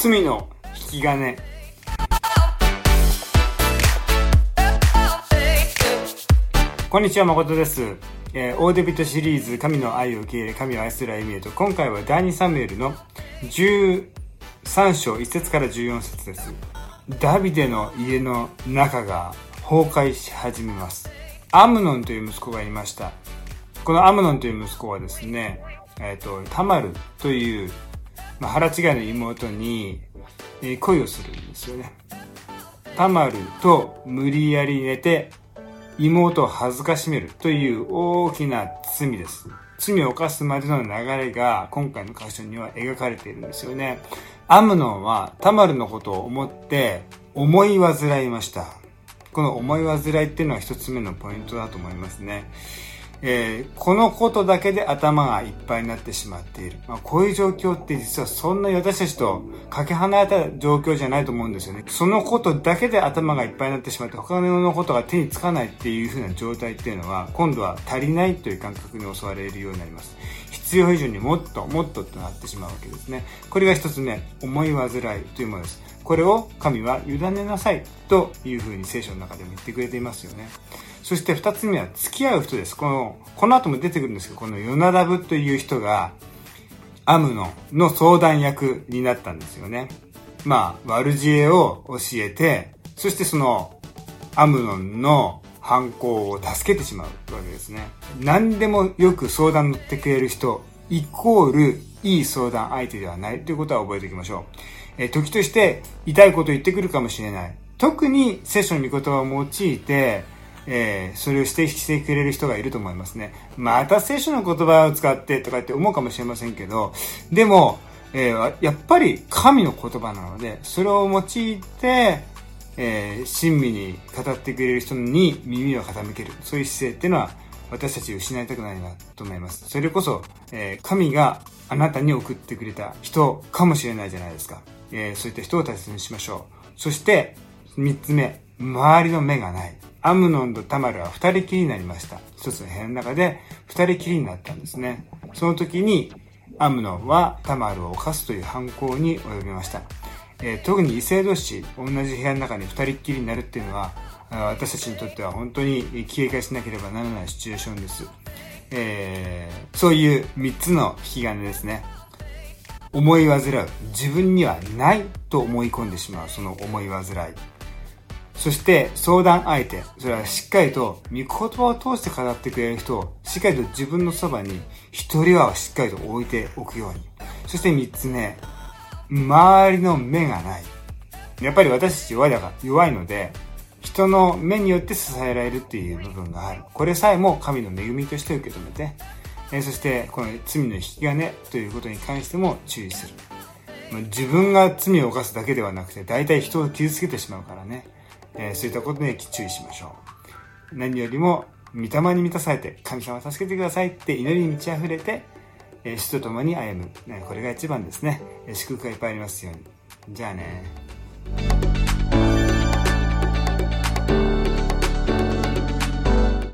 罪の引き金。こんにちは誠です、えー、オーデビットシリーズ神の愛を受け入れ神を愛する歩みへと今回は第2サムエルの13章1節から14節です。ダビデの家の中が崩壊し始めます。アムノンという息子がいました。このアムノンという息子はですね、えっ、ー、と、タマルという、まあ、腹違いの妹に、え、恋をするんですよね。タマルと無理やり寝て、妹を恥ずかしめるという大きな罪です。罪を犯すまでの流れが今回の箇所には描かれているんですよね。アムノンはタマルのことを思って思い煩いました。この思い煩いっていうのは一つ目のポイントだと思いますね。えー、このことだけで頭がいっぱいになってしまっている。まあ、こういう状況って実はそんな私たちとかけ離れた状況じゃないと思うんですよね。そのことだけで頭がいっぱいになってしまって他のことが手につかないっていう風な状態っていうのは今度は足りないという感覚に襲われるようになります。必要以上にもっともっととなってしまうわけですね。これが一つ目、思い煩いというものです。これを神は委ねなさいという風に聖書の中でも言ってくれていますよね。そして二つ目は付き合う人です。この、この後も出てくるんですけど、このヨナダブという人が、アムノの相談役になったんですよね。まあ、悪知恵を教えて、そしてその、アムノンの犯行を助けてしまうわけですね。何でもよく相談乗ってくれる人、イコール、いい相談相手ではないということは覚えておきましょう。え時として痛いこと言ってくるかもしれない。特に聖書の御言葉を用いて、えー、それを指摘してくれる人がいると思いますね。また聖書の言葉を使ってとかって思うかもしれませんけど、でも、えー、やっぱり神の言葉なので、それを用いて、えー、親身に語ってくれる人に耳を傾ける。そういう姿勢っていうのは、私たち失いたくないなと思います。それこそ、えー、神があなたに送ってくれた人かもしれないじゃないですか。えー、そういった人を大切にしましょう。そして、三つ目、周りの目がない。アムノンとタマルは二人きりになりました。一つの部屋の中で二人きりになったんですね。その時にアムノンはタマルを犯すという犯行に及びました。えー、特に異性同士、同じ部屋の中に二人っきりになるっていうのは、私たちにとっては本当に警戒しなければならないシチュエーションです。えー、そういう三つの引き金ですね。思い煩う。自分にはないと思い込んでしまう、その思い煩い。そして相談相手、それはしっかりと御言葉を通して語ってくれる人をしっかりと自分のそばに一人はしっかりと置いておくように。そして三つ目、周りの目がない。やっぱり私たち弱いだから、弱いので、人の目によって支えられるっていう部分がある。これさえも神の恵みとして受け止めて、えそしてこの罪の引き金ということに関しても注意する。自分が罪を犯すだけではなくて、大体人を傷つけてしまうからね。え、そういったことに注意しましょう。何よりも、御霊に満たされて、神様助けてくださいって祈りに満ち溢れて、主と共に歩む。ね、これが一番ですね。祝福がいっぱいありますように。じゃあね。